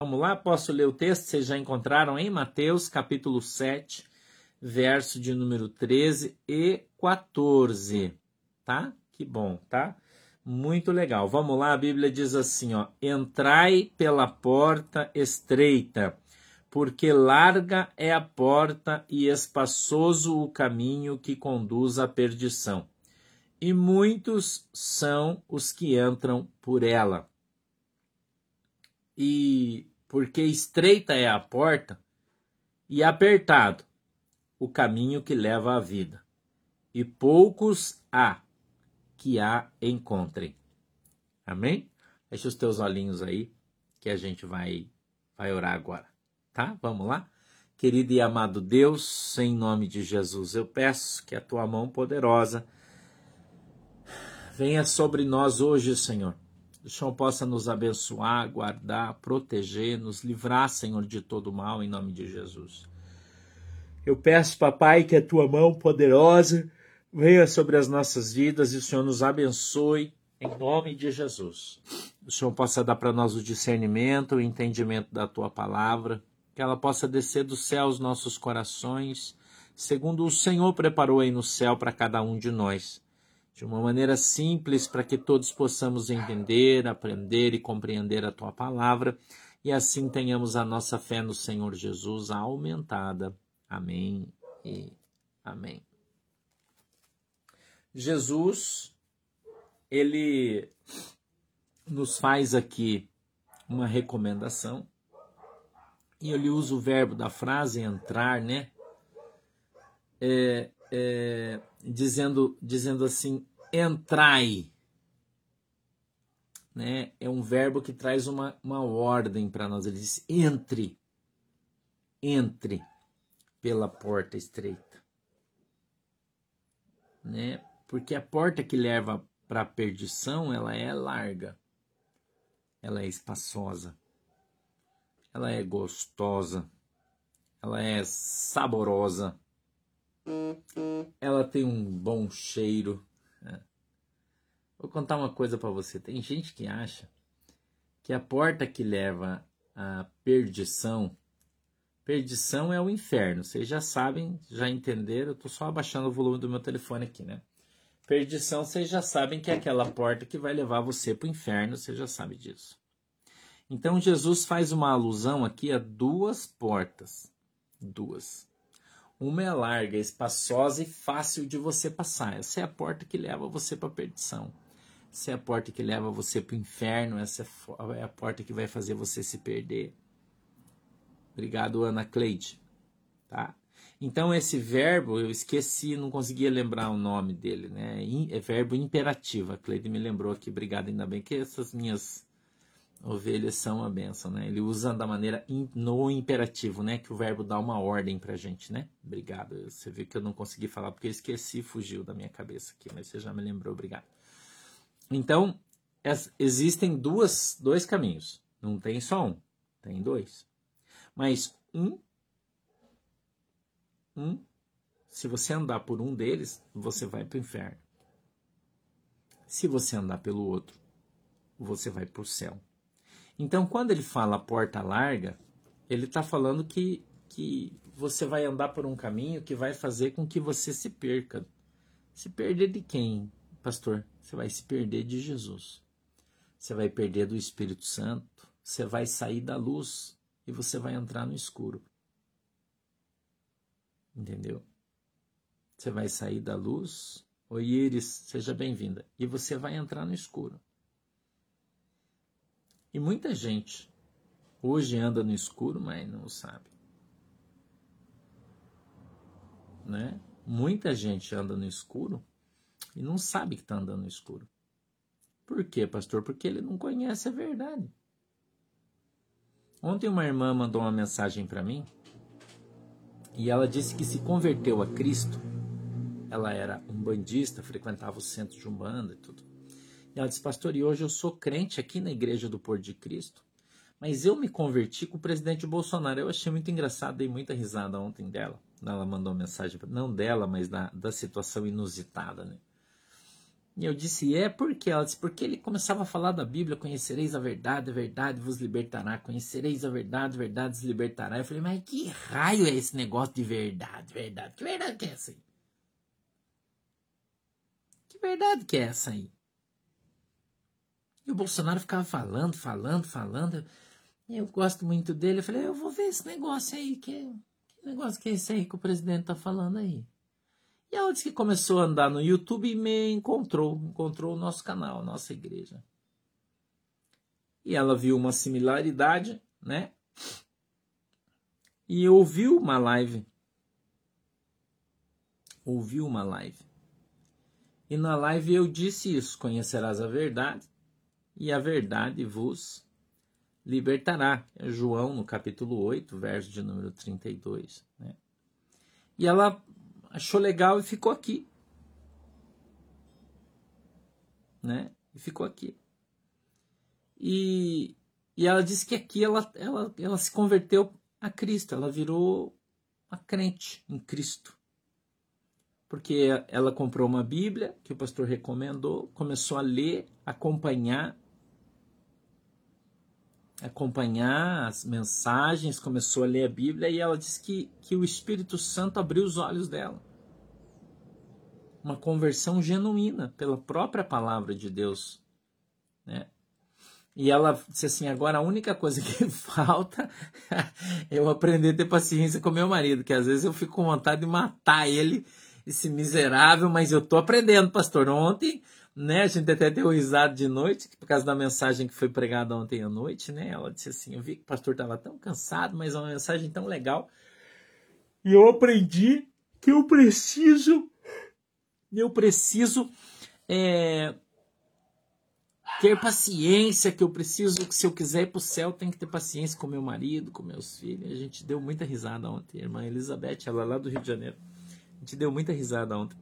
Vamos lá, posso ler o texto? Vocês já encontraram em Mateus, capítulo 7, verso de número 13 e 14. Tá? Que bom, tá? Muito legal. Vamos lá, a Bíblia diz assim, ó: Entrai pela porta estreita, porque larga é a porta e espaçoso o caminho que conduz à perdição. E muitos são os que entram por ela. E porque estreita é a porta e apertado o caminho que leva à vida, e poucos há que a encontrem. Amém? Deixa os teus olhinhos aí que a gente vai vai orar agora, tá? Vamos lá? Querido e amado Deus, em nome de Jesus, eu peço que a tua mão poderosa venha sobre nós hoje, Senhor o Senhor possa nos abençoar, guardar, proteger, nos livrar, Senhor, de todo mal, em nome de Jesus. Eu peço, papai, que a tua mão poderosa venha sobre as nossas vidas e o Senhor nos abençoe, em nome de Jesus. O Senhor possa dar para nós o discernimento, o entendimento da tua palavra, que ela possa descer do céu aos nossos corações, segundo o Senhor preparou aí no céu para cada um de nós de uma maneira simples para que todos possamos entender, aprender e compreender a tua palavra e assim tenhamos a nossa fé no Senhor Jesus aumentada. Amém e amém. Jesus, ele nos faz aqui uma recomendação e ele usa o verbo da frase entrar, né? É, é, dizendo, dizendo assim: entrai. Né? É um verbo que traz uma, uma ordem para nós. Ele diz: entre, entre pela porta estreita. Né? Porque a porta que leva para a perdição, ela é larga. Ela é espaçosa. Ela é gostosa. Ela é saborosa ela tem um bom cheiro. Né? Vou contar uma coisa para você. Tem gente que acha que a porta que leva à perdição, perdição é o inferno. Vocês já sabem, já entenderam. Eu estou só abaixando o volume do meu telefone aqui, né? Perdição, vocês já sabem que é aquela porta que vai levar você para o inferno. Você já sabe disso. Então Jesus faz uma alusão aqui a duas portas, duas. Uma é larga, espaçosa e fácil de você passar. Essa é a porta que leva você para a perdição. Essa é a porta que leva você para o inferno. Essa é a porta que vai fazer você se perder. Obrigado, Ana Cleide. Tá? Então, esse verbo, eu esqueci, não conseguia lembrar o nome dele, né? É verbo imperativo. A Cleide me lembrou aqui, obrigado, ainda bem que essas minhas ovelhas são a bênção, né? Ele usa da maneira in, no imperativo, né? Que o verbo dá uma ordem pra gente, né? Obrigado. Você viu que eu não consegui falar porque eu esqueci, fugiu da minha cabeça aqui, mas você já me lembrou, obrigado. Então, existem duas, dois caminhos. Não tem só um, tem dois. Mas um, um, se você andar por um deles, você vai para o inferno. Se você andar pelo outro, você vai para o céu. Então, quando ele fala porta larga, ele está falando que, que você vai andar por um caminho que vai fazer com que você se perca. Se perder de quem, pastor? Você vai se perder de Jesus. Você vai perder do Espírito Santo. Você vai sair da luz e você vai entrar no escuro. Entendeu? Você vai sair da luz. Oi, Iris, seja bem-vinda. E você vai entrar no escuro. E muita gente hoje anda no escuro, mas não sabe. Né? Muita gente anda no escuro e não sabe que está andando no escuro. Por quê, pastor? Porque ele não conhece a verdade. Ontem uma irmã mandou uma mensagem para mim e ela disse que se converteu a Cristo. Ela era um bandista, frequentava o centro de Umbanda e tudo. E ela disse, pastor, e hoje eu sou crente aqui na Igreja do Porto de Cristo, mas eu me converti com o presidente Bolsonaro. Eu achei muito engraçado, dei muita risada ontem dela. Ela mandou mensagem, não dela, mas da, da situação inusitada, né? E eu disse, é porque ela disse, porque ele começava a falar da Bíblia, conhecereis a verdade, a verdade vos libertará, conhecereis a verdade, a verdade vos libertará. Eu falei, mas que raio é esse negócio de verdade, verdade? Que verdade que é essa aí? Que verdade que é essa aí? E o Bolsonaro ficava falando, falando, falando. Eu gosto muito dele. Eu falei, eu vou ver esse negócio aí. Que, que negócio que é esse aí que o presidente tá falando aí? E ela disse que começou a andar no YouTube e me encontrou. Encontrou o nosso canal, a nossa igreja. E ela viu uma similaridade, né? E ouviu uma live. Ouviu uma live. E na live eu disse isso: conhecerás a verdade e a verdade vos libertará. É João, no capítulo 8, verso de número 32. Né? E ela achou legal e ficou aqui. Né? E ficou aqui. E, e ela disse que aqui ela, ela, ela se converteu a Cristo, ela virou a crente em Cristo porque ela comprou uma Bíblia que o pastor recomendou, começou a ler, acompanhar acompanhar as mensagens, começou a ler a Bíblia e ela disse que, que o Espírito Santo abriu os olhos dela. Uma conversão genuína pela própria palavra de Deus. Né? E ela disse assim: agora a única coisa que falta é eu aprender a ter paciência com meu marido, que às vezes eu fico com vontade de matar ele, esse miserável, mas eu tô aprendendo, pastor. Ontem né? A gente até deu risada de noite, por causa da mensagem que foi pregada ontem à noite, né? Ela disse assim: Eu vi que o pastor estava tão cansado, mas é uma mensagem tão legal. E eu aprendi que eu preciso, eu preciso é, ter paciência, que eu preciso, que se eu quiser ir para o céu, tem que ter paciência com meu marido, com meus filhos. A gente deu muita risada ontem. A irmã Elizabeth, ela é lá do Rio de Janeiro. A gente deu muita risada ontem.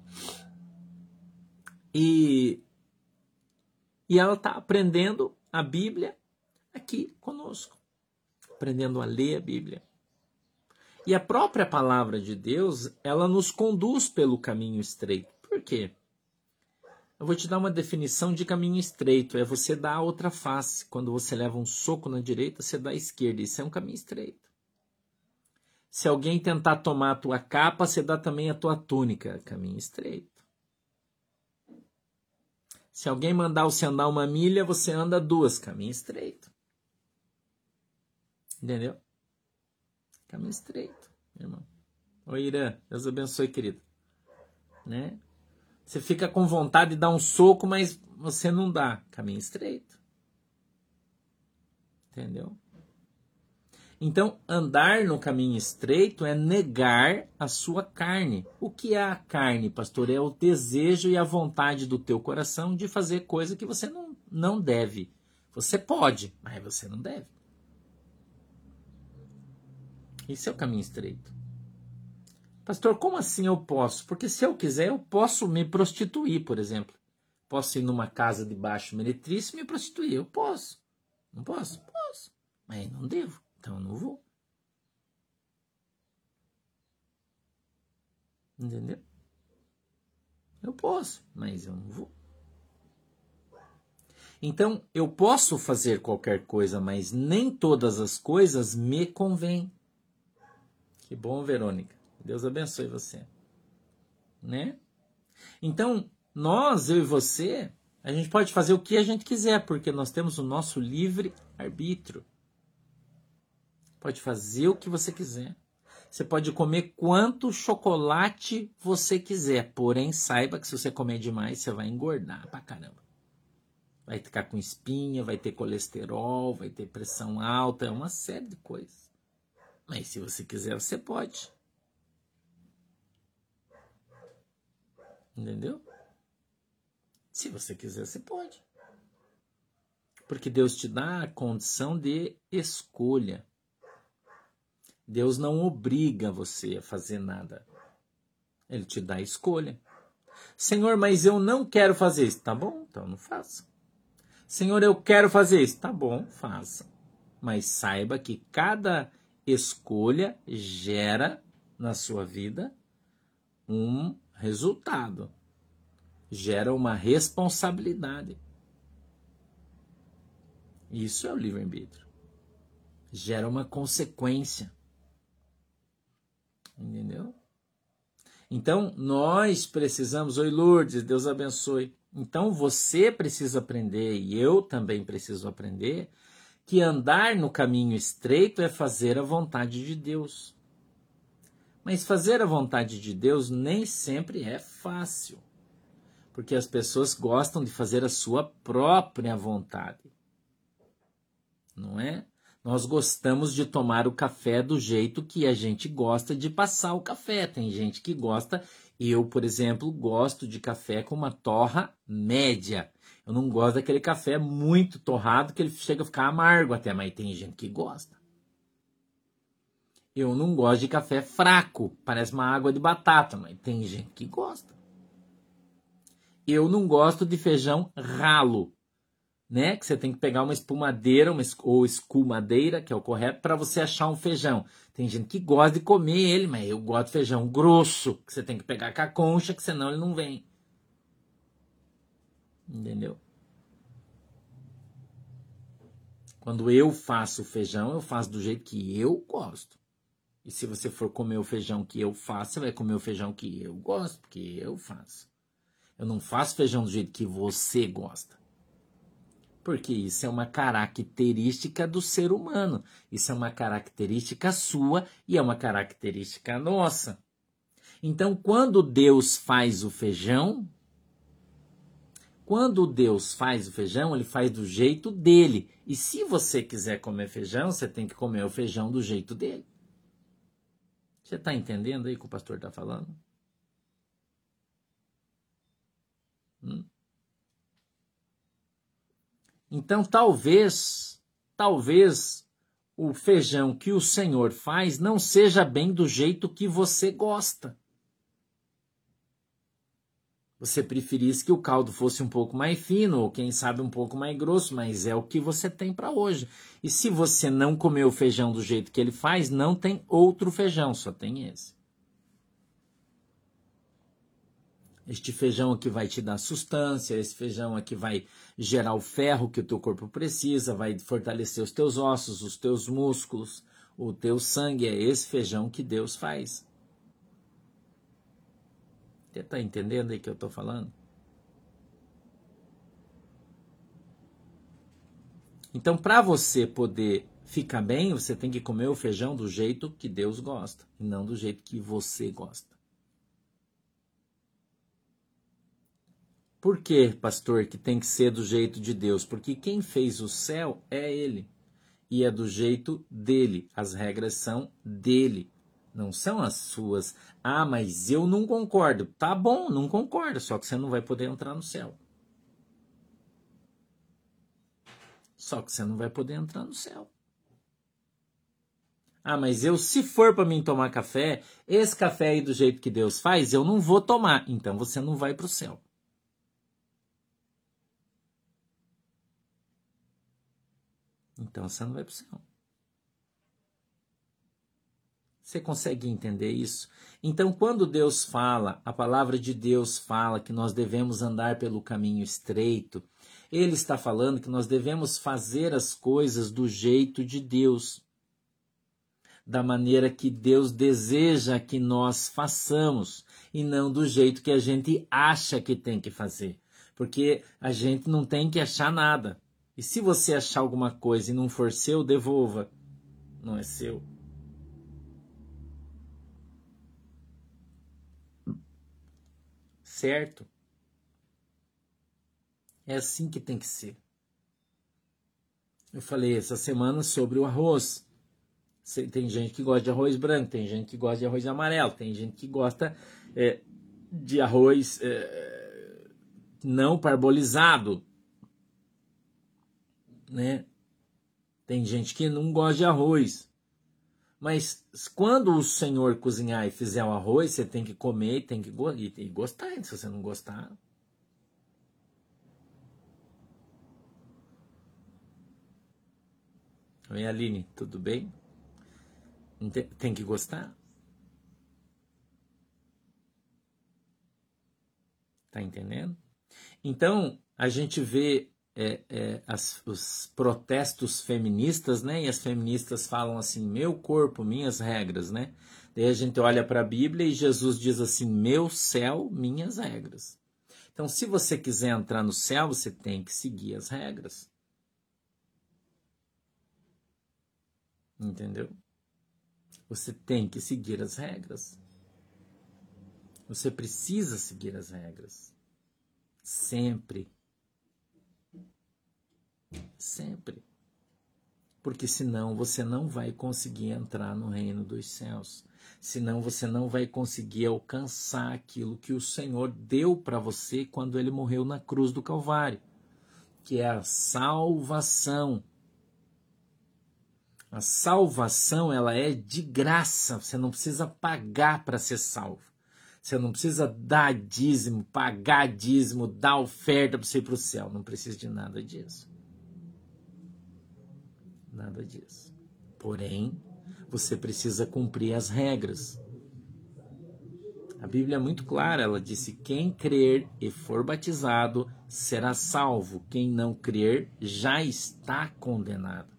E e ela está aprendendo a Bíblia aqui conosco, aprendendo a ler a Bíblia. E a própria palavra de Deus, ela nos conduz pelo caminho estreito. Por quê? Eu vou te dar uma definição de caminho estreito. É você dar a outra face. Quando você leva um soco na direita, você dá à esquerda. Isso é um caminho estreito. Se alguém tentar tomar a tua capa, você dá também a tua túnica. Caminho estreito. Se alguém mandar você andar uma milha, você anda duas. Caminho estreito. Entendeu? Caminho estreito, irmão. Oi, Irã. Deus abençoe, querido. Né? Você fica com vontade de dar um soco, mas você não dá. Caminho estreito. Entendeu? Então, andar no caminho estreito é negar a sua carne. O que é a carne, pastor? É o desejo e a vontade do teu coração de fazer coisa que você não, não deve. Você pode, mas você não deve. Esse é o caminho estreito. Pastor, como assim eu posso? Porque se eu quiser, eu posso me prostituir, por exemplo. Posso ir numa casa de baixo meretrício e me prostituir. Eu posso. Não posso? Posso. Mas não devo. Então eu não vou. Entendeu? Eu posso, mas eu não vou. Então, eu posso fazer qualquer coisa, mas nem todas as coisas me convêm. Que bom, Verônica. Deus abençoe você. Né? Então, nós, eu e você, a gente pode fazer o que a gente quiser, porque nós temos o nosso livre arbítrio. Pode fazer o que você quiser. Você pode comer quanto chocolate você quiser. Porém, saiba que se você comer demais, você vai engordar pra caramba. Vai ficar com espinha, vai ter colesterol, vai ter pressão alta, é uma série de coisas. Mas se você quiser, você pode. Entendeu? Se você quiser, você pode. Porque Deus te dá a condição de escolha. Deus não obriga você a fazer nada. Ele te dá a escolha. Senhor, mas eu não quero fazer isso. Tá bom, então não faça. Senhor, eu quero fazer isso. Tá bom, faça. Mas saiba que cada escolha gera na sua vida um resultado. gera uma responsabilidade. Isso é o livre-arbítrio. Gera uma consequência. Entendeu? Então, nós precisamos. Oi, Lourdes, Deus abençoe. Então, você precisa aprender, e eu também preciso aprender, que andar no caminho estreito é fazer a vontade de Deus. Mas fazer a vontade de Deus nem sempre é fácil, porque as pessoas gostam de fazer a sua própria vontade. Não é? Nós gostamos de tomar o café do jeito que a gente gosta de passar o café. Tem gente que gosta, eu, por exemplo, gosto de café com uma torra média. Eu não gosto daquele café muito torrado que ele chega a ficar amargo até, mas tem gente que gosta. Eu não gosto de café fraco, parece uma água de batata, mas tem gente que gosta. Eu não gosto de feijão ralo né? Que você tem que pegar uma espumadeira uma, ou escumadeira, que é o correto, para você achar um feijão. Tem gente que gosta de comer ele, mas eu gosto de feijão grosso, que você tem que pegar com a concha, que senão ele não vem. Entendeu? Quando eu faço feijão, eu faço do jeito que eu gosto. E se você for comer o feijão que eu faço, você vai comer o feijão que eu gosto, porque eu faço. Eu não faço feijão do jeito que você gosta porque isso é uma característica do ser humano, isso é uma característica sua e é uma característica nossa. Então, quando Deus faz o feijão, quando Deus faz o feijão, ele faz do jeito dele. E se você quiser comer feijão, você tem que comer o feijão do jeito dele. Você está entendendo aí o que o pastor está falando? Hum? Então, talvez, talvez o feijão que o Senhor faz não seja bem do jeito que você gosta. Você preferisse que o caldo fosse um pouco mais fino, ou quem sabe um pouco mais grosso, mas é o que você tem para hoje. E se você não comeu o feijão do jeito que ele faz, não tem outro feijão, só tem esse. Este feijão aqui vai te dar sustância, esse feijão aqui vai gerar o ferro que o teu corpo precisa, vai fortalecer os teus ossos, os teus músculos, o teu sangue. É esse feijão que Deus faz. Você está entendendo aí que eu estou falando? Então, para você poder ficar bem, você tem que comer o feijão do jeito que Deus gosta, e não do jeito que você gosta. Por que, pastor, que tem que ser do jeito de Deus? Porque quem fez o céu é Ele. E é do jeito dele. As regras são dele. Não são as suas. Ah, mas eu não concordo. Tá bom, não concordo. Só que você não vai poder entrar no céu. Só que você não vai poder entrar no céu. Ah, mas eu, se for para mim tomar café, esse café aí do jeito que Deus faz, eu não vou tomar. Então você não vai para o céu. Então você não vai para o céu. Você consegue entender isso? Então, quando Deus fala, a palavra de Deus fala que nós devemos andar pelo caminho estreito, Ele está falando que nós devemos fazer as coisas do jeito de Deus, da maneira que Deus deseja que nós façamos, e não do jeito que a gente acha que tem que fazer. Porque a gente não tem que achar nada. E se você achar alguma coisa e não for seu, devolva. Não é seu. Certo? É assim que tem que ser. Eu falei essa semana sobre o arroz. Tem gente que gosta de arroz branco, tem gente que gosta de arroz amarelo, tem gente que gosta é, de arroz é, não parbolizado né? Tem gente que não gosta de arroz. Mas quando o senhor cozinhar e fizer o arroz, você tem que comer, tem que e gostar. Se você não gostar. Oi, Aline, tudo bem? Tem que gostar? Tá entendendo? Então, a gente vê é, é, as, os protestos feministas, né? E as feministas falam assim: meu corpo, minhas regras, né? Daí a gente olha para a Bíblia e Jesus diz assim: meu céu, minhas regras. Então, se você quiser entrar no céu, você tem que seguir as regras. Entendeu? Você tem que seguir as regras. Você precisa seguir as regras. Sempre. Sempre. Porque senão você não vai conseguir entrar no reino dos céus. Senão você não vai conseguir alcançar aquilo que o Senhor deu para você quando ele morreu na cruz do Calvário, que é a salvação. A salvação ela é de graça, você não precisa pagar para ser salvo. Você não precisa dar dízimo, pagar dízimo, dar oferta para você ir para o céu. Não precisa de nada disso. Nada disso. Porém, você precisa cumprir as regras. A Bíblia é muito clara, ela disse: quem crer e for batizado será salvo, quem não crer já está condenado.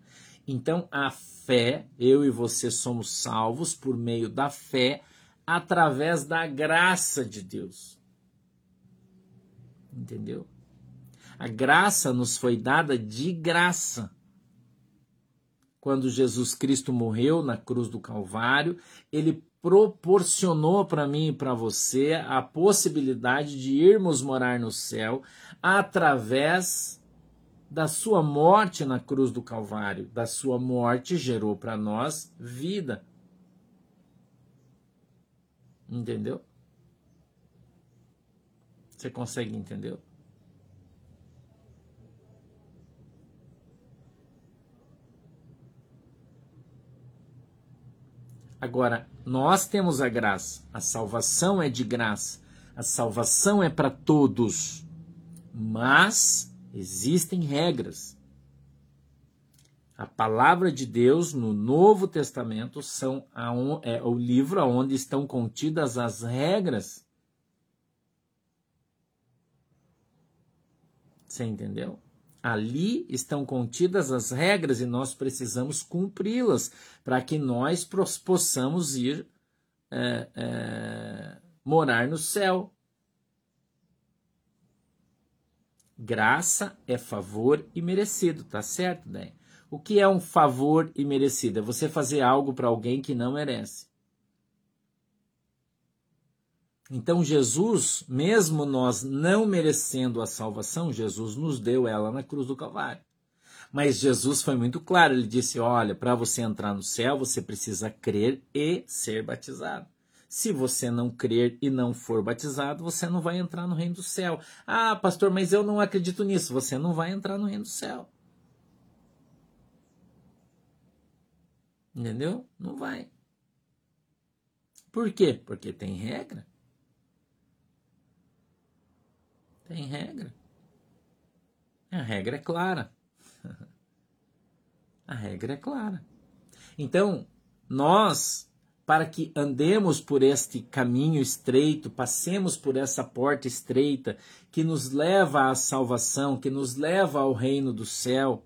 Então, a fé, eu e você somos salvos por meio da fé, através da graça de Deus. Entendeu? A graça nos foi dada de graça. Quando Jesus Cristo morreu na cruz do Calvário, ele proporcionou para mim e para você a possibilidade de irmos morar no céu através da sua morte na cruz do Calvário. Da sua morte gerou para nós vida. Entendeu? Você consegue entender? Agora, nós temos a graça, a salvação é de graça, a salvação é para todos, mas Existem regras. A palavra de Deus no Novo Testamento são a, é o livro onde estão contidas as regras. Você entendeu? Ali estão contidas as regras e nós precisamos cumpri-las para que nós possamos ir é, é, morar no céu. Graça é favor e merecido, tá certo, né? O que é um favor e merecido? É você fazer algo para alguém que não merece. Então, Jesus, mesmo nós não merecendo a salvação, Jesus nos deu ela na cruz do Calvário. Mas Jesus foi muito claro, ele disse: Olha, para você entrar no céu, você precisa crer e ser batizado. Se você não crer e não for batizado, você não vai entrar no reino do céu. Ah, pastor, mas eu não acredito nisso. Você não vai entrar no reino do céu. Entendeu? Não vai. Por quê? Porque tem regra. Tem regra. A regra é clara. A regra é clara. Então, nós para que andemos por este caminho estreito, passemos por essa porta estreita que nos leva à salvação, que nos leva ao reino do céu.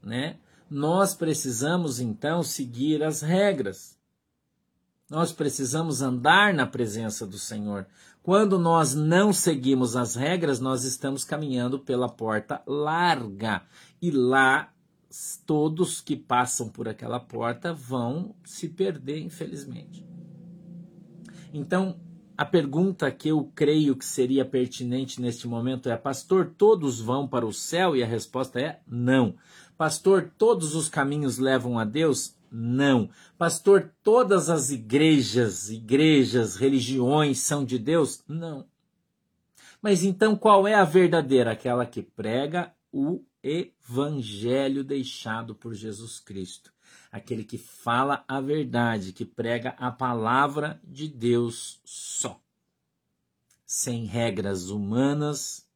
Né? Nós precisamos então seguir as regras. Nós precisamos andar na presença do Senhor. Quando nós não seguimos as regras, nós estamos caminhando pela porta larga. E lá todos que passam por aquela porta vão se perder, infelizmente. Então, a pergunta que eu creio que seria pertinente neste momento é: Pastor, todos vão para o céu? E a resposta é: não. Pastor, todos os caminhos levam a Deus? Não. Pastor, todas as igrejas, igrejas, religiões são de Deus? Não. Mas então qual é a verdadeira? Aquela que prega o evangelho deixado por Jesus Cristo. Aquele que fala a verdade, que prega a palavra de Deus só. Sem regras humanas,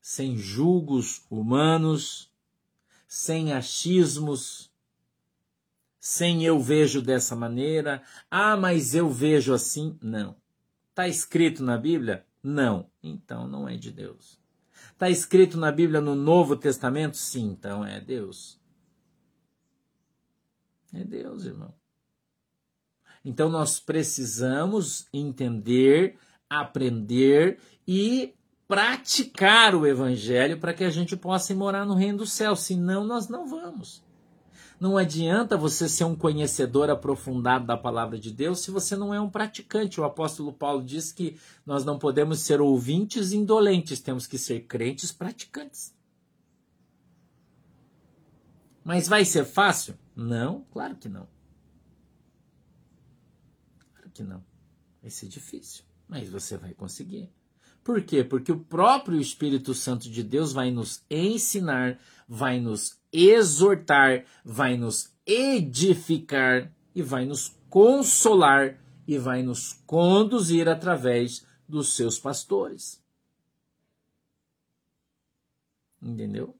sem julgos humanos, sem achismos, sem eu vejo dessa maneira, ah, mas eu vejo assim. Não. Está escrito na Bíblia? Não. Então não é de Deus. Está escrito na Bíblia no Novo Testamento? Sim, então é Deus. É Deus, irmão. Então nós precisamos entender, aprender e praticar o Evangelho para que a gente possa morar no reino do céu. Senão nós não vamos. Não adianta você ser um conhecedor aprofundado da palavra de Deus se você não é um praticante. O apóstolo Paulo diz que nós não podemos ser ouvintes indolentes, temos que ser crentes praticantes. Mas vai ser fácil? Não, claro que não. Claro que não. Vai ser difícil, mas você vai conseguir. Por quê? Porque o próprio Espírito Santo de Deus vai nos ensinar, vai nos exortar, vai nos edificar e vai nos consolar e vai nos conduzir através dos seus pastores. Entendeu?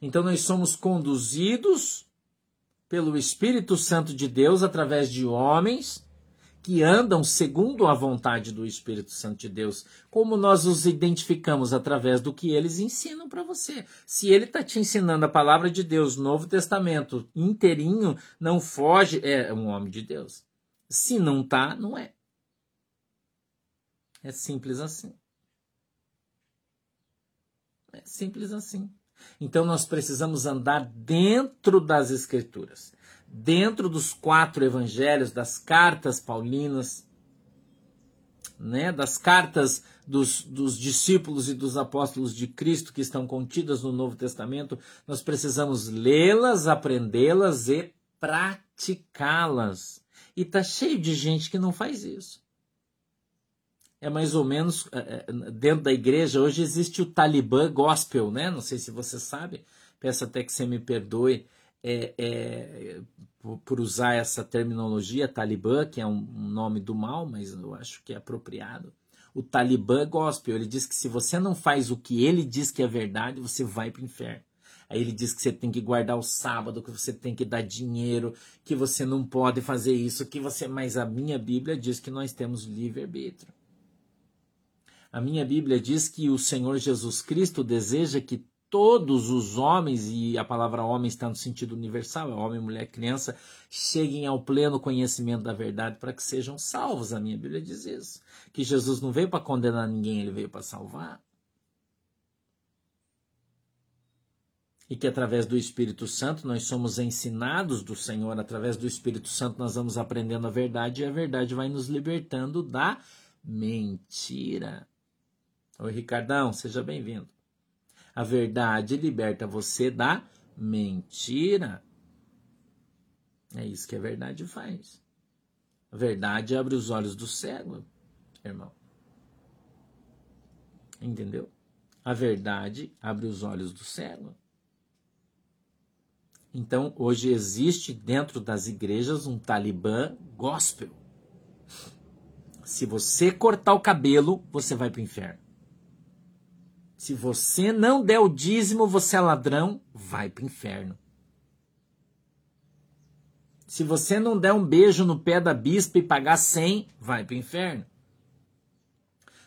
Então nós somos conduzidos pelo Espírito Santo de Deus através de homens que andam segundo a vontade do Espírito Santo de Deus. Como nós os identificamos através do que eles ensinam para você. Se ele está te ensinando a palavra de Deus, Novo Testamento inteirinho, não foge, é um homem de Deus. Se não tá, não é. É simples assim. É simples assim. Então nós precisamos andar dentro das Escrituras dentro dos quatro evangelhos, das cartas paulinas, né, das cartas dos, dos discípulos e dos apóstolos de Cristo que estão contidas no Novo Testamento, nós precisamos lê-las, aprendê-las e praticá-las. E tá cheio de gente que não faz isso. É mais ou menos é, é, dentro da igreja hoje existe o Talibã Gospel, né? Não sei se você sabe. Peço até que você me perdoe é, é, por usar essa terminologia, Talibã, que é um, nome do mal, mas eu acho que é apropriado. O Talibã gospel, ele diz que se você não faz o que ele diz que é verdade, você vai para o inferno. Aí ele diz que você tem que guardar o sábado, que você tem que dar dinheiro, que você não pode fazer isso, que você. Mas a minha Bíblia diz que nós temos livre-arbítrio. A minha Bíblia diz que o Senhor Jesus Cristo deseja que todos os homens, e a palavra homem está no sentido universal, é homem, mulher, criança, cheguem ao pleno conhecimento da verdade para que sejam salvos. A minha Bíblia diz isso. Que Jesus não veio para condenar ninguém, ele veio para salvar. E que através do Espírito Santo nós somos ensinados do Senhor, através do Espírito Santo nós vamos aprendendo a verdade e a verdade vai nos libertando da mentira. Oi, Ricardão, seja bem-vindo. A verdade liberta você da mentira. É isso que a verdade faz. A verdade abre os olhos do cego, irmão. Entendeu? A verdade abre os olhos do cego. Então, hoje existe dentro das igrejas um talibã gospel. Se você cortar o cabelo, você vai para o inferno. Se você não der o dízimo, você é ladrão, vai para o inferno. Se você não der um beijo no pé da bispa e pagar 100, vai para o inferno.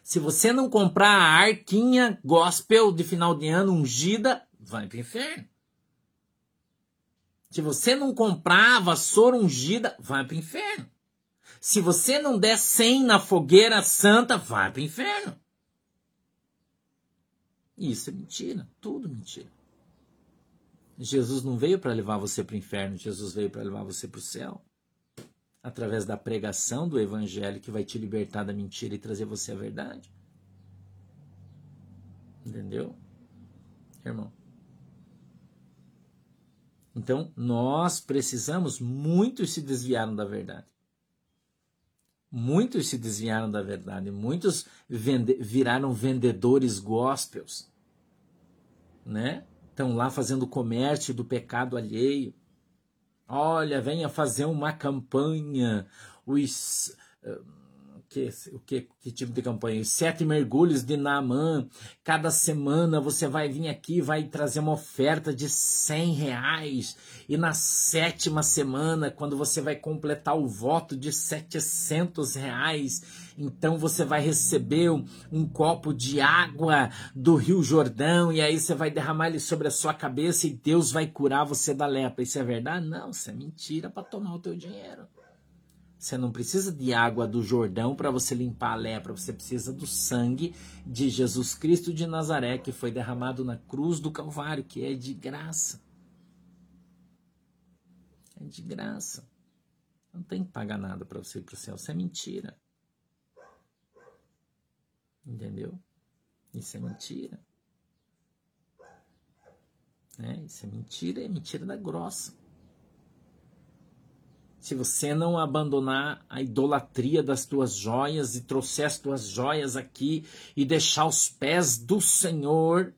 Se você não comprar a arquinha gospel de final de ano ungida, vai para o inferno. Se você não comprar a vassoura ungida, vai para o inferno. Se você não der 100 na fogueira santa, vai para o inferno. Isso é mentira, tudo mentira. Jesus não veio para levar você para o inferno, Jesus veio para levar você para o céu. Através da pregação do evangelho que vai te libertar da mentira e trazer você a verdade. Entendeu? Irmão. Então, nós precisamos, muitos se desviaram da verdade. Muitos se desviaram da verdade, muitos vende, viraram vendedores gospels, né? Estão lá fazendo comércio do pecado alheio. Olha, venha fazer uma campanha. Os, que, o que, que tipo de campanha? Sete mergulhos de Naamã. Cada semana você vai vir aqui, vai trazer uma oferta de cem reais. E na sétima semana, quando você vai completar o voto de setecentos reais, então você vai receber um, um, copo de água do Rio Jordão e aí você vai derramar ele sobre a sua cabeça e Deus vai curar você da lepra. Isso é verdade? Não, isso é mentira para tomar o teu dinheiro. Você não precisa de água do Jordão para você limpar a lepra, você precisa do sangue de Jesus Cristo de Nazaré que foi derramado na cruz do Calvário, que é de graça. É de graça. Não tem que pagar nada para você ir para o céu. Isso é mentira. Entendeu? Isso é mentira. É, isso é mentira, é mentira da grossa. Se você não abandonar a idolatria das tuas joias e trouxer as tuas joias aqui e deixar os pés do Senhor,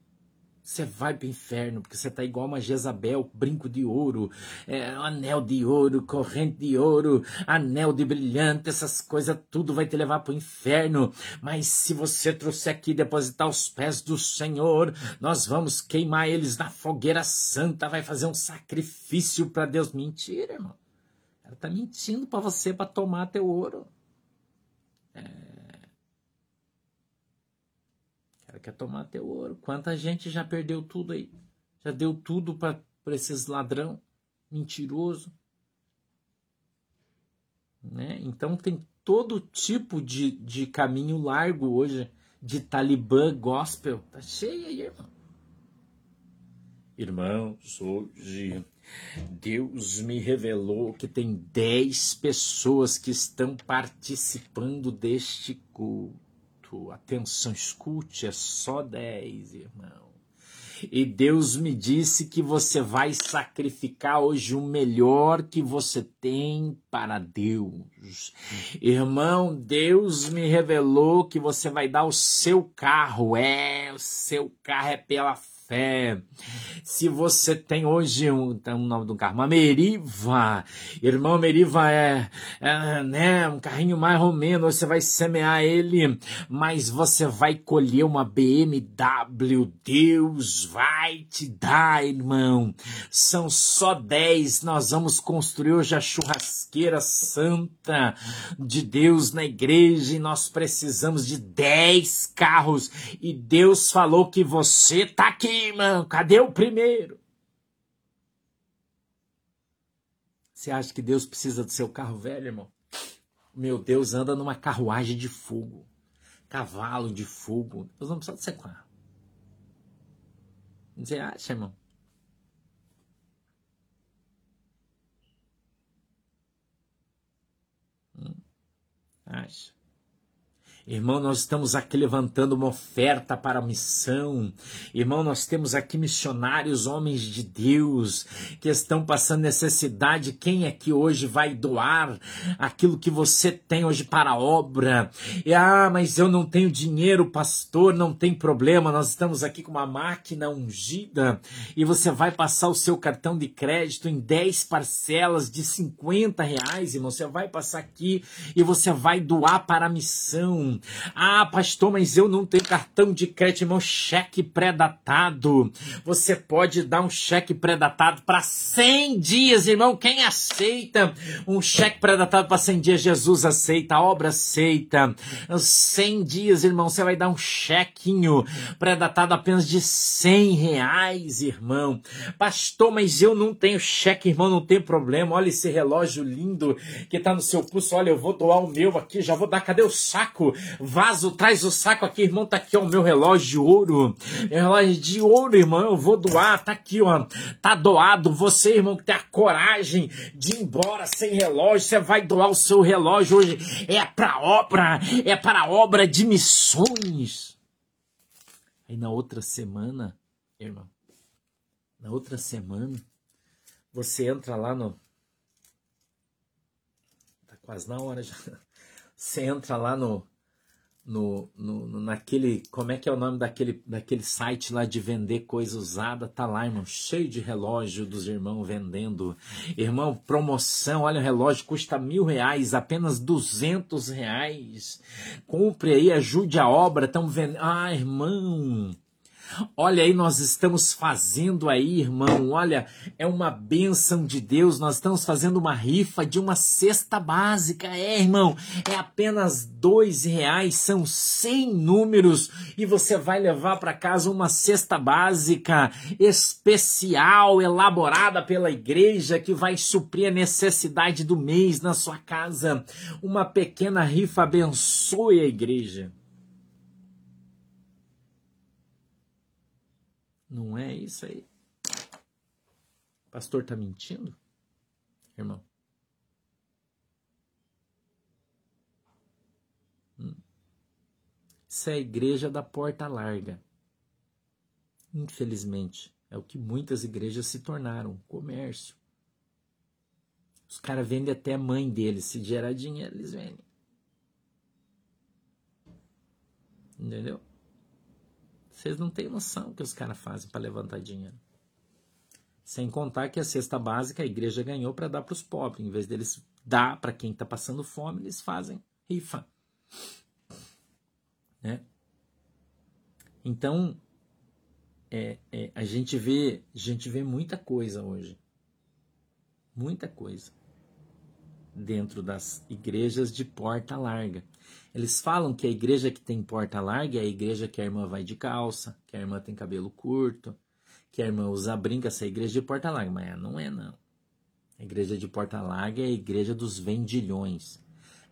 você vai para o inferno, porque você está igual uma Jezabel, brinco de ouro, é, anel de ouro, corrente de ouro, anel de brilhante, essas coisas, tudo vai te levar para o inferno. Mas se você trouxer aqui depositar os pés do Senhor, nós vamos queimar eles na fogueira santa, vai fazer um sacrifício para Deus. Mentira, irmão. Ela está mentindo para você para tomar teu ouro. É cara quer tomar teu ouro. Quanta gente já perdeu tudo aí? Já deu tudo para esses ladrão mentiroso. Né? Então tem todo tipo de, de caminho largo hoje de talibã gospel. Tá cheio aí, irmão. Irmãos, hoje Deus me revelou que tem 10 pessoas que estão participando deste culto. Atenção, escute, é só 10, irmão. E Deus me disse que você vai sacrificar hoje o melhor que você tem para Deus. Irmão, Deus me revelou que você vai dar o seu carro. É, o seu carro é pela fé. Se você tem hoje um, tem um nome do carro, uma Meriva, irmão, Meriva é, é né, um carrinho mais ou menos, você vai semear ele, mas você vai colher uma BMW, Deus vai te dar, irmão. São só 10, nós vamos construir hoje a churrasqueira santa de Deus na igreja e nós precisamos de 10 carros. E Deus falou que você tá aqui irmão, cadê o primeiro? Você acha que Deus precisa do seu carro velho, irmão? Meu Deus anda numa carruagem de fogo, cavalo de fogo. Deus não precisa do seu carro. Você acha, irmão? Hum? Acha? Irmão, nós estamos aqui levantando uma oferta para a missão. Irmão, nós temos aqui missionários, homens de Deus, que estão passando necessidade. Quem é que hoje vai doar aquilo que você tem hoje para a obra? E, ah, mas eu não tenho dinheiro, pastor, não tem problema. Nós estamos aqui com uma máquina ungida e você vai passar o seu cartão de crédito em 10 parcelas de 50 reais, irmão. Você vai passar aqui e você vai doar para a missão. Ah, pastor, mas eu não tenho cartão de crédito, irmão, cheque pré-datado. Você pode dar um cheque pré-datado para 100 dias, irmão. Quem aceita um cheque pré-datado para 100 dias? Jesus aceita, a obra aceita. 100 dias, irmão, você vai dar um chequinho pré-datado apenas de 100 reais, irmão. Pastor, mas eu não tenho cheque, irmão, não tem problema. Olha esse relógio lindo que está no seu pulso. Olha, eu vou doar o meu aqui, já vou dar. Cadê o saco? Vaso, traz o saco aqui, irmão. Tá aqui, ó, o meu relógio de ouro. É relógio de ouro, irmão. Eu vou doar. Tá aqui, ó. Tá doado. Você, irmão, que tem a coragem de ir embora sem relógio, você vai doar o seu relógio hoje. É pra obra. É para obra de missões. Aí na outra semana, irmão, na outra semana, você entra lá no. Tá quase na hora já. Você entra lá no no, no, naquele. Como é que é o nome daquele, daquele site lá de vender coisa usada? Tá lá, irmão, cheio de relógio dos irmãos vendendo. Irmão, promoção, olha o relógio, custa mil reais, apenas duzentos reais. Compre aí, ajude a obra, estão vendendo. Ah, irmão. Olha aí, nós estamos fazendo aí, irmão. Olha, é uma bênção de Deus. Nós estamos fazendo uma rifa de uma cesta básica. É, irmão, é apenas dois reais. São cem números e você vai levar para casa uma cesta básica especial, elaborada pela igreja que vai suprir a necessidade do mês na sua casa. Uma pequena rifa abençoe a igreja. Não é isso aí. O pastor está mentindo? Irmão. Hum. Isso é a igreja da porta larga. Infelizmente, é o que muitas igrejas se tornaram comércio. Os caras vendem até a mãe deles. Se gerar dinheiro, eles vendem. Entendeu? Vocês não têm noção que os caras fazem para levantar dinheiro. Sem contar que a cesta básica a igreja ganhou para dar para os pobres. Em vez deles dar para quem está passando fome, eles fazem rifa. Né? Então, é, é, a, gente vê, a gente vê muita coisa hoje. Muita coisa. Dentro das igrejas de porta larga. Eles falam que a igreja que tem porta larga é a igreja que a irmã vai de calça, que a irmã tem cabelo curto, que a irmã usa brinca, essa é a igreja de porta larga. Mas não é, não. A igreja de porta larga é a igreja dos vendilhões.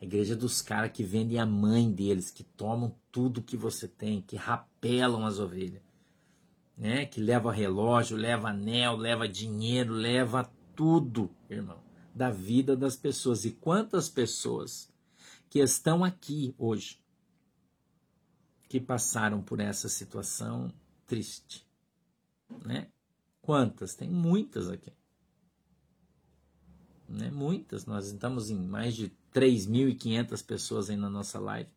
A igreja dos caras que vendem a mãe deles, que tomam tudo que você tem, que rapelam as ovelhas. Né? Que leva relógio, leva anel, leva dinheiro, leva tudo, irmão, da vida das pessoas. E quantas pessoas que estão aqui hoje, que passaram por essa situação triste. Né? Quantas? Tem muitas aqui. Né? Muitas. Nós estamos em mais de 3.500 pessoas aí na nossa live,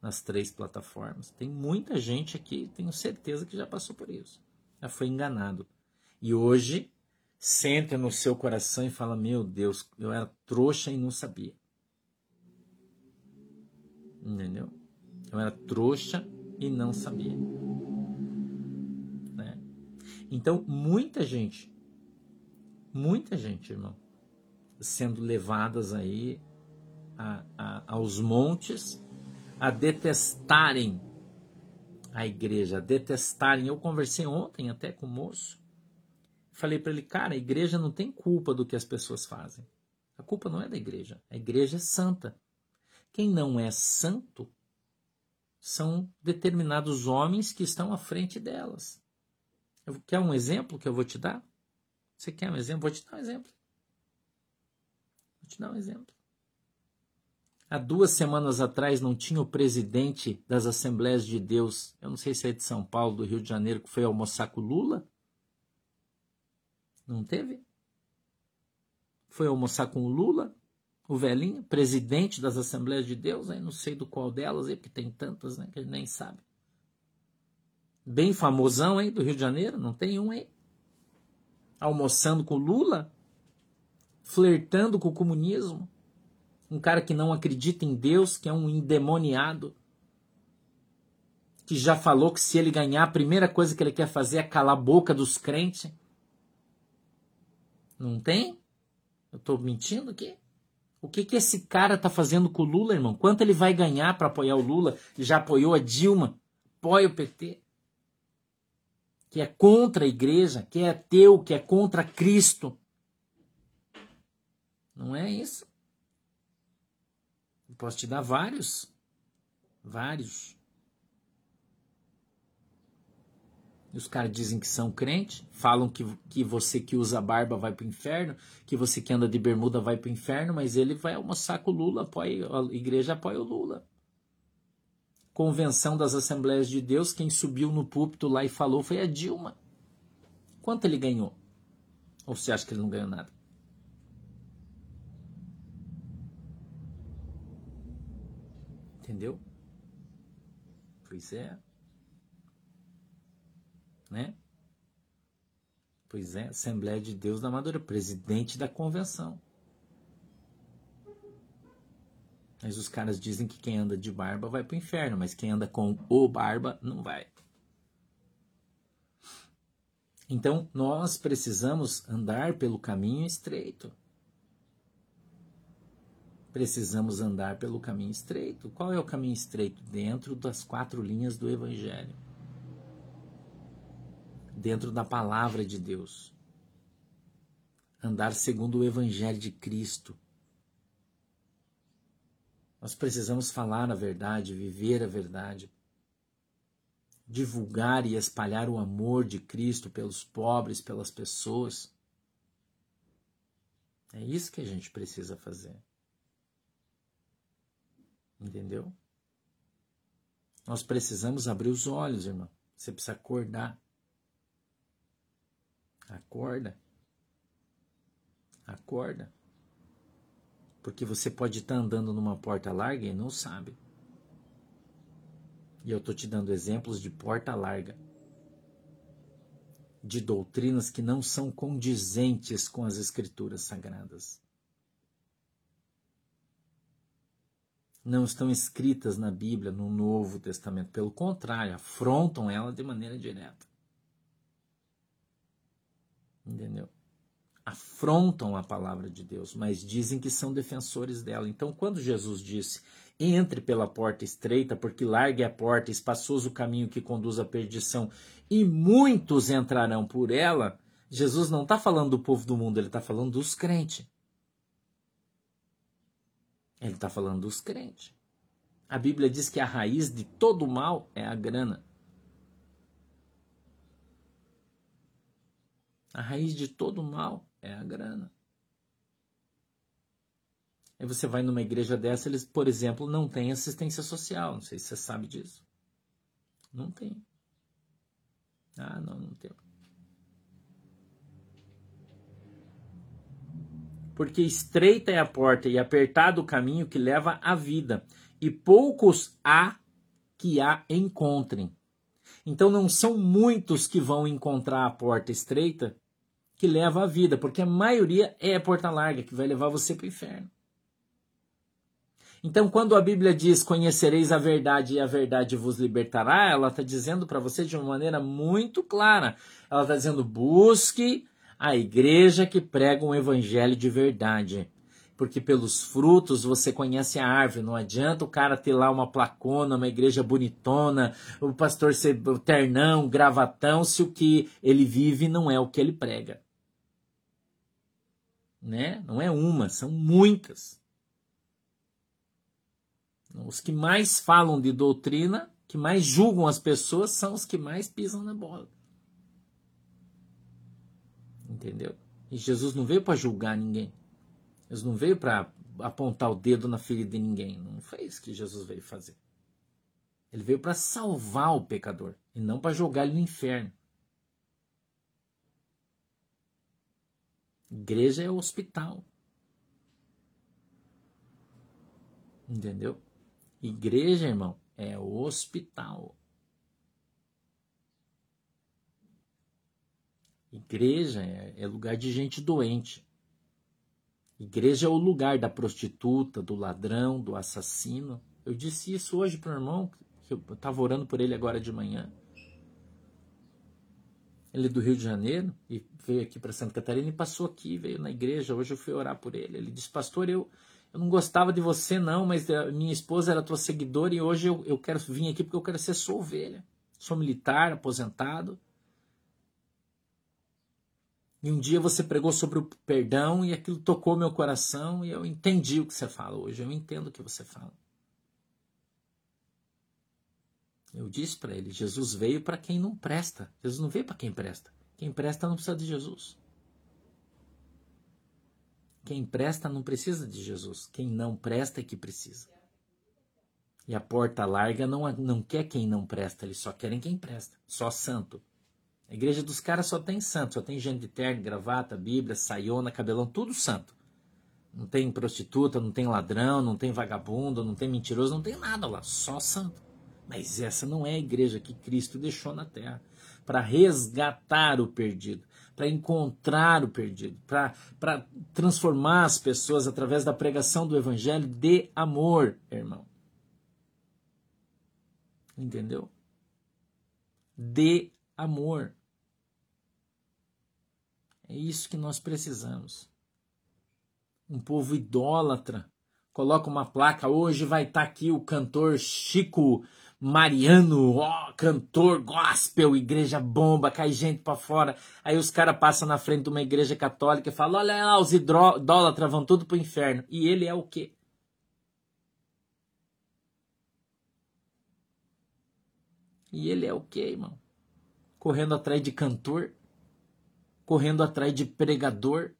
nas três plataformas. Tem muita gente aqui, tenho certeza que já passou por isso. Já foi enganado. E hoje, senta no seu coração e fala: Meu Deus, eu era trouxa e não sabia. Entendeu? Eu era trouxa e não sabia. Né? Então, muita gente, muita gente, irmão, sendo levadas aí a, a, aos montes a detestarem a igreja, a detestarem. Eu conversei ontem até com o moço. Falei para ele, cara, a igreja não tem culpa do que as pessoas fazem. A culpa não é da igreja. A igreja é santa. Quem não é santo são determinados homens que estão à frente delas. Quer um exemplo que eu vou te dar? Você quer um exemplo? Vou te dar um exemplo. Vou te dar um exemplo. Há duas semanas atrás não tinha o presidente das Assembleias de Deus, eu não sei se é de São Paulo, do Rio de Janeiro, que foi almoçar com Lula? Não teve? Foi almoçar com o Lula? o velhinho, presidente das Assembleias de Deus, aí não sei do qual delas, aí, porque tem tantas né, que gente nem sabe. Bem famosão aí do Rio de Janeiro, não tem um aí. Almoçando com Lula, flertando com o comunismo. Um cara que não acredita em Deus, que é um endemoniado, que já falou que se ele ganhar, a primeira coisa que ele quer fazer é calar a boca dos crentes. Não tem? Eu estou mentindo aqui? O que, que esse cara tá fazendo com o Lula, irmão? Quanto ele vai ganhar para apoiar o Lula? Já apoiou a Dilma, apoia o PT. Que é contra a igreja, que é ateu, que é contra Cristo. Não é isso? Eu posso te dar vários. Vários. E os caras dizem que são crente, falam que, que você que usa barba vai pro inferno, que você que anda de bermuda vai pro inferno, mas ele vai almoçar com o Lula, apoia, a igreja apoia o Lula. Convenção das Assembleias de Deus, quem subiu no púlpito lá e falou foi a Dilma. Quanto ele ganhou? Ou você acha que ele não ganhou nada? Entendeu? Pois é. Né? Pois é, Assembleia de Deus da Madura, presidente da convenção. Mas os caras dizem que quem anda de barba vai para o inferno, mas quem anda com o barba não vai. Então nós precisamos andar pelo caminho estreito. Precisamos andar pelo caminho estreito. Qual é o caminho estreito? Dentro das quatro linhas do Evangelho. Dentro da palavra de Deus. Andar segundo o Evangelho de Cristo nós precisamos falar a verdade, viver a verdade, divulgar e espalhar o amor de Cristo pelos pobres, pelas pessoas. É isso que a gente precisa fazer. Entendeu? Nós precisamos abrir os olhos, irmão. Você precisa acordar. Acorda. Acorda. Porque você pode estar tá andando numa porta larga e não sabe. E eu estou te dando exemplos de porta larga. De doutrinas que não são condizentes com as escrituras sagradas. Não estão escritas na Bíblia, no Novo Testamento. Pelo contrário, afrontam ela de maneira direta. Entendeu? afrontam a palavra de Deus, mas dizem que são defensores dela. Então, quando Jesus disse: entre pela porta estreita, porque larga é a porta, espaçoso o caminho que conduz à perdição, e muitos entrarão por ela, Jesus não está falando do povo do mundo, ele está falando dos crentes. Ele está falando dos crentes. A Bíblia diz que a raiz de todo mal é a grana. A raiz de todo mal é a grana. Aí você vai numa igreja dessa, eles, por exemplo, não têm assistência social. Não sei se você sabe disso. Não tem. Ah, não, não tem. Porque estreita é a porta e apertado o caminho que leva à vida, e poucos há que a encontrem. Então não são muitos que vão encontrar a porta estreita que leva à vida, porque a maioria é a porta larga que vai levar você para o inferno. Então, quando a Bíblia diz conhecereis a verdade e a verdade vos libertará, ela está dizendo para você de uma maneira muito clara. Ela está dizendo: busque a igreja que prega um evangelho de verdade. Porque pelos frutos você conhece a árvore. Não adianta o cara ter lá uma placona, uma igreja bonitona, o pastor ser ternão, gravatão, se o que ele vive não é o que ele prega né? Não é uma, são muitas. Os que mais falam de doutrina, que mais julgam as pessoas, são os que mais pisam na bola. Entendeu? E Jesus não veio para julgar ninguém. Jesus não veio para apontar o dedo na ferida de ninguém. Não foi isso que Jesus veio fazer. Ele veio para salvar o pecador e não para jogar ele no inferno. Igreja é hospital. Entendeu? Igreja, irmão, é hospital. Igreja é, é lugar de gente doente. Igreja é o lugar da prostituta, do ladrão, do assassino. Eu disse isso hoje para o irmão, que eu estava orando por ele agora de manhã. Ele é do Rio de Janeiro e veio aqui para Santa Catarina e passou aqui, veio na igreja. Hoje eu fui orar por ele. Ele disse: Pastor, eu, eu não gostava de você, não, mas minha esposa era tua seguidora e hoje eu, eu quero vir aqui porque eu quero ser sua ovelha. Sou militar, aposentado. E um dia você pregou sobre o perdão e aquilo tocou meu coração e eu entendi o que você fala hoje. Eu entendo o que você fala. Eu disse para ele: Jesus veio para quem não presta. Jesus não veio para quem presta. Quem presta não precisa de Jesus. Quem presta não precisa de Jesus. Quem não presta é que precisa. E a porta larga não, não quer quem não presta, eles só querem quem presta. Só santo. A igreja dos caras só tem santo, só tem gente de terno, gravata, bíblia, saiona, cabelão, tudo santo. Não tem prostituta, não tem ladrão, não tem vagabundo, não tem mentiroso, não tem nada lá, só santo. Mas essa não é a igreja que Cristo deixou na terra para resgatar o perdido, para encontrar o perdido, para transformar as pessoas através da pregação do evangelho de amor, irmão. Entendeu? De amor. É isso que nós precisamos. Um povo idólatra. Coloca uma placa, hoje vai estar tá aqui o cantor Chico Mariano, ó, cantor gospel, igreja bomba, cai gente para fora. Aí os caras passam na frente de uma igreja católica e falam: olha lá, os idólatras vão tudo pro inferno. E ele é o quê? E ele é o quê, irmão? Correndo atrás de cantor? Correndo atrás de pregador?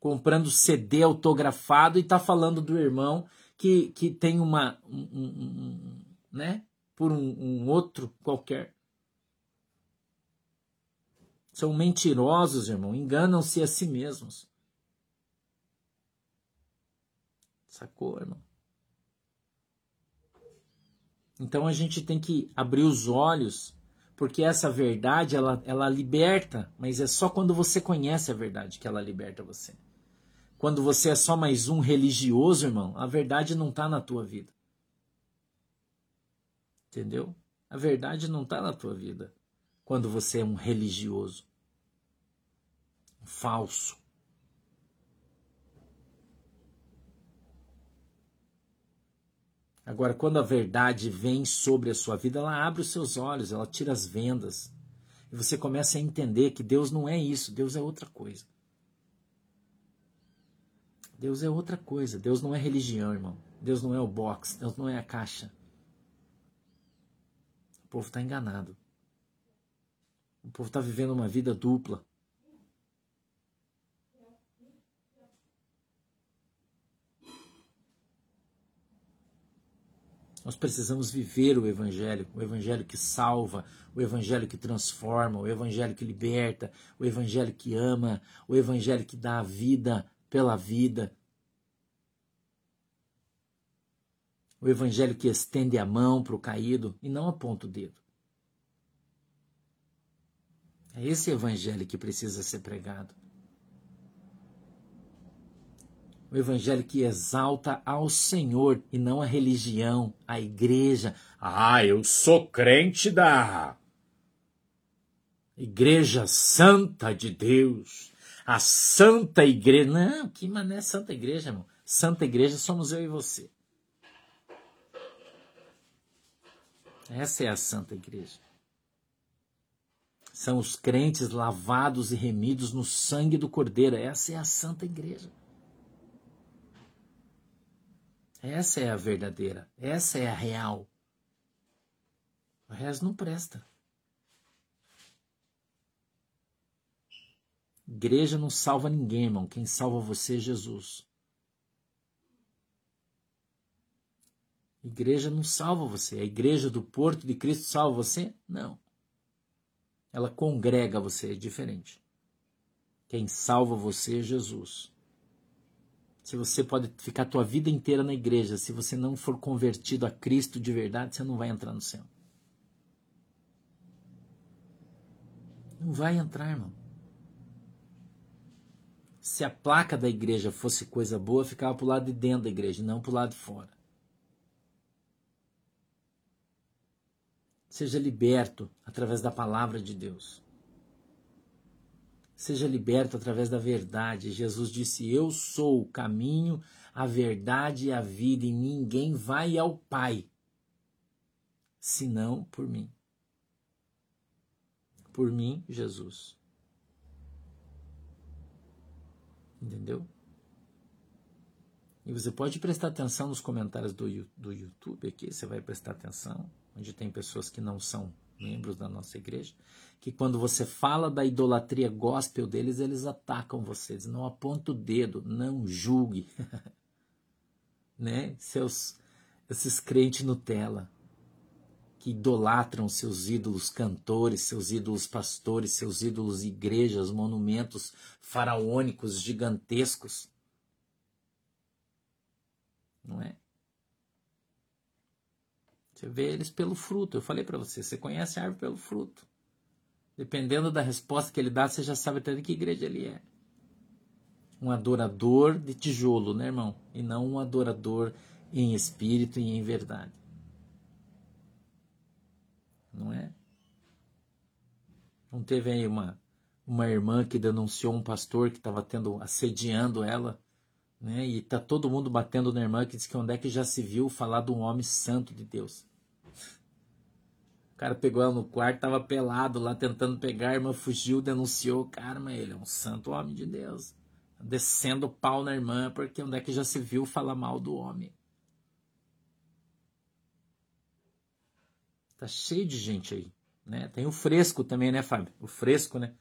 Comprando CD autografado e tá falando do irmão que, que tem uma. Um, um, né? Por um, um outro qualquer. São mentirosos, irmão. Enganam-se a si mesmos. Sacou, irmão? Então a gente tem que abrir os olhos, porque essa verdade ela, ela liberta, mas é só quando você conhece a verdade que ela liberta você. Quando você é só mais um religioso, irmão, a verdade não está na tua vida. Entendeu? A verdade não está na tua vida quando você é um religioso. Um falso. Agora, quando a verdade vem sobre a sua vida, ela abre os seus olhos, ela tira as vendas. E você começa a entender que Deus não é isso, Deus é outra coisa. Deus é outra coisa. Deus não é religião, irmão. Deus não é o box. Deus não é a caixa. O povo está enganado. O povo está vivendo uma vida dupla. Nós precisamos viver o Evangelho, o Evangelho que salva, o Evangelho que transforma, o Evangelho que liberta, o Evangelho que ama, o Evangelho que dá a vida pela vida. O evangelho que estende a mão para o caído e não aponta o dedo. É esse evangelho que precisa ser pregado. O evangelho que exalta ao Senhor e não a religião, a igreja. Ah, eu sou crente da Igreja Santa de Deus a Santa Igreja. Não, que mané Santa Igreja, irmão. Santa Igreja somos eu e você. Essa é a Santa Igreja. São os crentes lavados e remidos no sangue do Cordeiro. Essa é a Santa Igreja. Essa é a verdadeira. Essa é a real. O resto não presta. Igreja não salva ninguém, irmão. Quem salva você é Jesus. Igreja não salva você. A igreja do Porto de Cristo salva você? Não. Ela congrega você, é diferente. Quem salva você é Jesus. Se você pode ficar a tua vida inteira na igreja, se você não for convertido a Cristo de verdade, você não vai entrar no céu. Não vai entrar, irmão. Se a placa da igreja fosse coisa boa, ficava para o lado de dentro da igreja, não para o lado de fora. Seja liberto através da palavra de Deus. Seja liberto através da verdade. Jesus disse: Eu sou o caminho, a verdade e a vida, e ninguém vai ao Pai senão por mim. Por mim, Jesus. Entendeu? E você pode prestar atenção nos comentários do, do YouTube aqui, você vai prestar atenção, onde tem pessoas que não são membros da nossa igreja, que quando você fala da idolatria gospel deles, eles atacam vocês. Não aponta o dedo, não julgue. né? Seus, esses crentes Nutella que idolatram seus ídolos cantores, seus ídolos pastores, seus ídolos igrejas, monumentos faraônicos gigantescos. Não é? Você vê eles pelo fruto. Eu falei para você, você conhece a árvore pelo fruto. Dependendo da resposta que ele dá, você já sabe até de que igreja ele é. Um adorador de tijolo, né, irmão? E não um adorador em espírito e em verdade. Não é? Não teve aí uma, uma irmã que denunciou um pastor que estava tendo assediando ela, né? E tá todo mundo batendo na irmã que diz que onde é que já se viu falar de um homem santo de Deus. O cara pegou ela no quarto, tava pelado lá tentando pegar, a irmã fugiu, denunciou cara, mas ele é um santo homem de Deus. Descendo o pau na irmã, porque onde é que já se viu falar mal do homem? Tá cheio de gente aí, né? Tem o fresco também, né, Fábio? O fresco, né?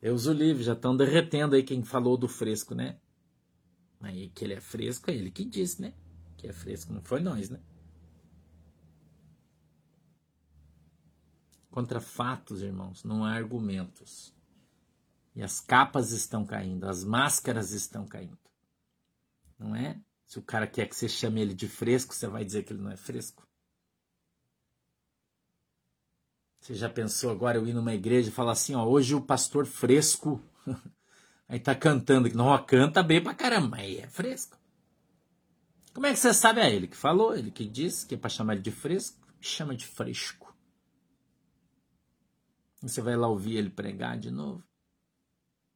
Deus o livre, já estão derretendo aí quem falou do fresco, né? Aí que ele é fresco, é ele que disse, né? Que é fresco, não foi nós, né? Contra fatos, irmãos, não há argumentos. E as capas estão caindo, as máscaras estão caindo. Não é? Se o cara quer que você chame ele de fresco, você vai dizer que ele não é fresco? Você já pensou agora eu ir numa igreja e falar assim, ó, hoje o pastor fresco aí tá cantando, que não canta bem pra caramba, aí é fresco. Como é que você sabe? É ele que falou, ele que disse que é pra chamar ele de fresco, chama de fresco. Você vai lá ouvir ele pregar de novo.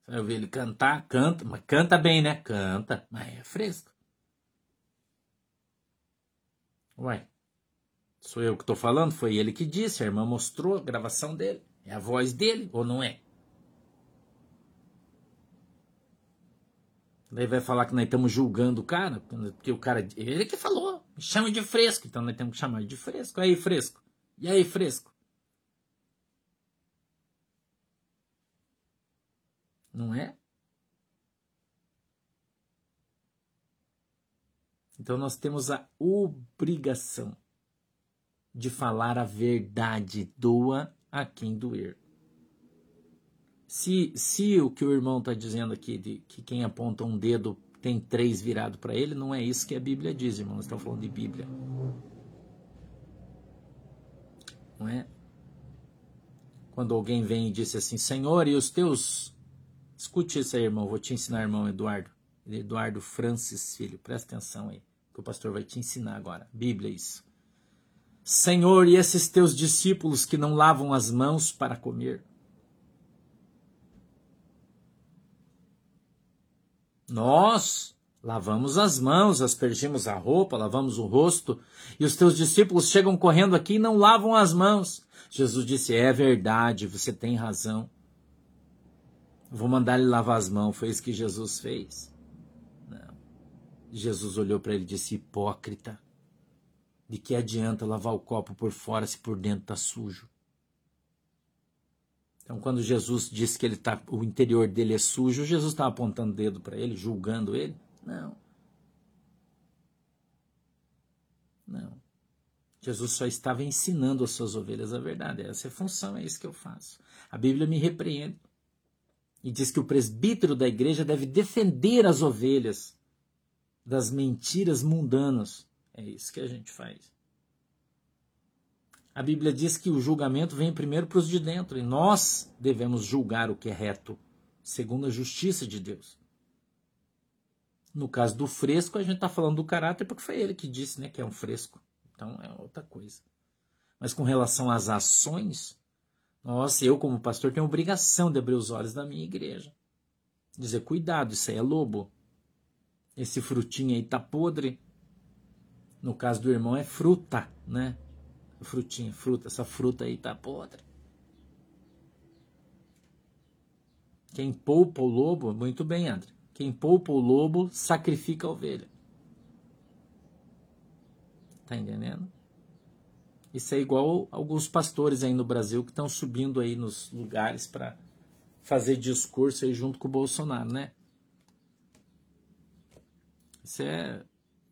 Você vai ouvir ele cantar, canta, mas canta bem, né? Canta, mas é fresco. Ué, sou eu que estou falando? Foi ele que disse, a irmã mostrou a gravação dele. É a voz dele ou não é? Daí vai falar que nós estamos julgando o cara, porque o cara, ele que falou, chama de fresco, então nós temos que chamar de fresco. Aí, fresco. E aí, fresco? Não é? Então nós temos a obrigação de falar a verdade, doa a quem doer. Se, se o que o irmão está dizendo aqui, de que quem aponta um dedo tem três virado para ele, não é isso que a Bíblia diz, irmão. Nós estamos falando de Bíblia. Não é? Quando alguém vem e diz assim, Senhor, e os teus Escute isso aí, irmão. Vou te ensinar, irmão Eduardo. Eduardo Francis Filho. Presta atenção aí. Que o pastor vai te ensinar agora. Bíblia, isso. Senhor, e esses teus discípulos que não lavam as mãos para comer? Nós lavamos as mãos, aspergimos a roupa, lavamos o rosto, e os teus discípulos chegam correndo aqui e não lavam as mãos. Jesus disse: É verdade, você tem razão. Vou mandar ele lavar as mãos. Foi isso que Jesus fez? Não. Jesus olhou para ele e disse: Hipócrita. De que adianta lavar o copo por fora se por dentro está sujo? Então, quando Jesus disse que ele tá, o interior dele é sujo, Jesus estava apontando o dedo para ele, julgando ele? Não. Não. Jesus só estava ensinando as suas ovelhas a verdade. Essa é a função, é isso que eu faço. A Bíblia me repreende. E diz que o presbítero da igreja deve defender as ovelhas das mentiras mundanas. É isso que a gente faz. A Bíblia diz que o julgamento vem primeiro para os de dentro e nós devemos julgar o que é reto, segundo a justiça de Deus. No caso do fresco, a gente está falando do caráter porque foi ele que disse né, que é um fresco. Então é outra coisa. Mas com relação às ações, nossa, eu como pastor tenho obrigação de abrir os olhos da minha igreja. Dizer, cuidado, isso aí é lobo. Esse frutinho aí tá podre. No caso do irmão é fruta, né? Frutinha, fruta, essa fruta aí tá podre. Quem poupa o lobo, muito bem, André. Quem poupa o lobo sacrifica a ovelha. Tá entendendo? Isso é igual alguns pastores aí no Brasil que estão subindo aí nos lugares para fazer discurso aí junto com o Bolsonaro, né? Isso é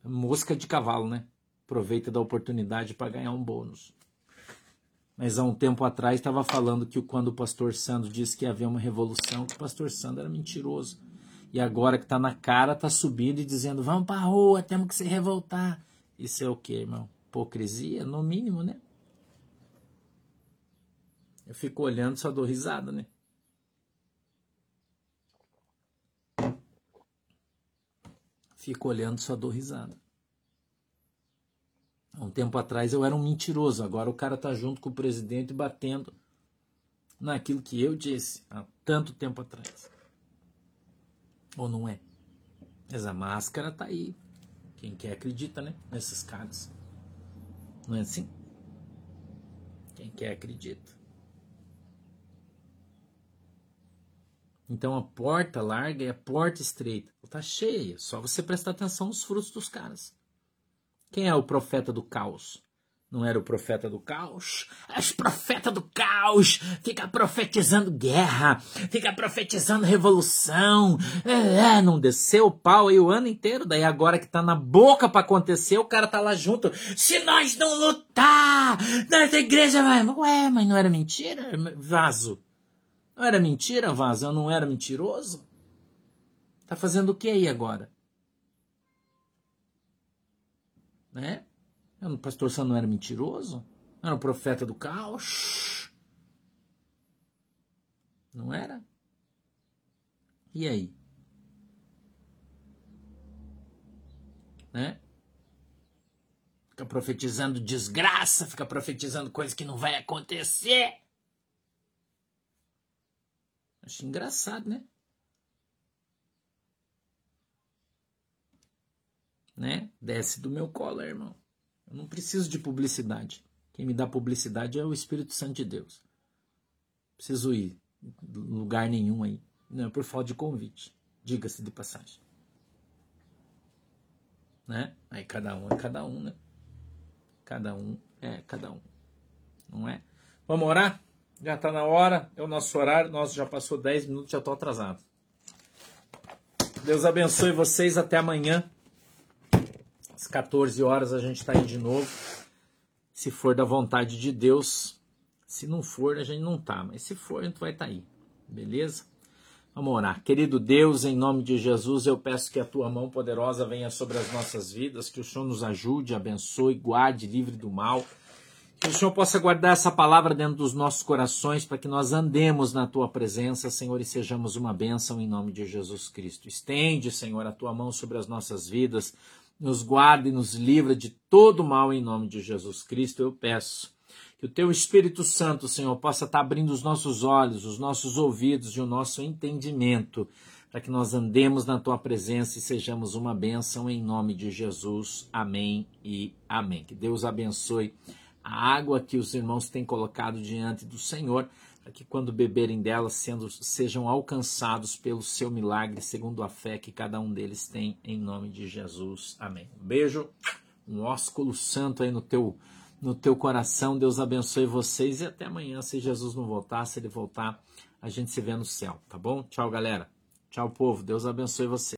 mosca de cavalo, né? Aproveita da oportunidade para ganhar um bônus. Mas há um tempo atrás estava falando que quando o pastor Sandro disse que ia haver uma revolução, que o pastor Sandro era mentiroso. E agora que está na cara, está subindo e dizendo: vamos para a rua, temos que se revoltar. Isso é o que, irmão? Hipocrisia, no mínimo, né? Eu fico olhando só dou risada, né? Fico olhando só dou risada. Há um tempo atrás eu era um mentiroso, agora o cara tá junto com o presidente batendo naquilo que eu disse há tanto tempo atrás. Ou não é? Mas a máscara tá aí. Quem quer acredita, né? Nesses caras. Não é assim? Quem quer acredita. Então a porta larga e a porta estreita. Tá cheia. Só você prestar atenção nos frutos dos caras. Quem é o profeta do caos? Não era o profeta do caos? Os profeta do caos fica profetizando guerra, fica profetizando revolução. É, é, não desceu o pau aí o ano inteiro, daí agora que tá na boca para acontecer, o cara tá lá junto. Se nós não lutar, nossa igreja vai. Ué, mas não era mentira, vaso? Não era mentira, vaso? Eu não era mentiroso? Tá fazendo o que aí agora? Né? O pastor Sandro não era mentiroso? Era o profeta do caos? Não era? E aí? Né? Fica profetizando desgraça, fica profetizando coisa que não vai acontecer. Acho engraçado, né? Né? Desce do meu colo, irmão. Eu não preciso de publicidade. Quem me dá publicidade é o Espírito Santo de Deus. Preciso ir lugar nenhum aí. Não é por falta de convite. Diga-se de passagem. Né? Aí cada um é cada um, né? Cada um é cada um. Não é? Vamos orar? Já está na hora, é o nosso horário. Nossa, já passou 10 minutos, já estou atrasado. Deus abençoe vocês. Até amanhã. Às 14 horas a gente está aí de novo. Se for da vontade de Deus. Se não for, a gente não tá. Mas se for, a gente vai estar tá aí. Beleza? Vamos orar. Querido Deus, em nome de Jesus, eu peço que a tua mão poderosa venha sobre as nossas vidas, que o Senhor nos ajude, abençoe, guarde, livre do mal. Que o Senhor possa guardar essa palavra dentro dos nossos corações para que nós andemos na tua presença, Senhor, e sejamos uma bênção em nome de Jesus Cristo. Estende, Senhor, a tua mão sobre as nossas vidas nos guarda e nos livra de todo mal em nome de Jesus Cristo. Eu peço que o teu Espírito Santo, Senhor, possa estar abrindo os nossos olhos, os nossos ouvidos e o nosso entendimento, para que nós andemos na tua presença e sejamos uma bênção em nome de Jesus. Amém e amém. Que Deus abençoe a água que os irmãos têm colocado diante do Senhor para que quando beberem dela sendo, sejam alcançados pelo seu milagre, segundo a fé que cada um deles tem, em nome de Jesus. Amém. Um beijo, um ósculo santo aí no teu, no teu coração. Deus abençoe vocês e até amanhã, se Jesus não voltar, se ele voltar, a gente se vê no céu, tá bom? Tchau, galera. Tchau, povo. Deus abençoe você.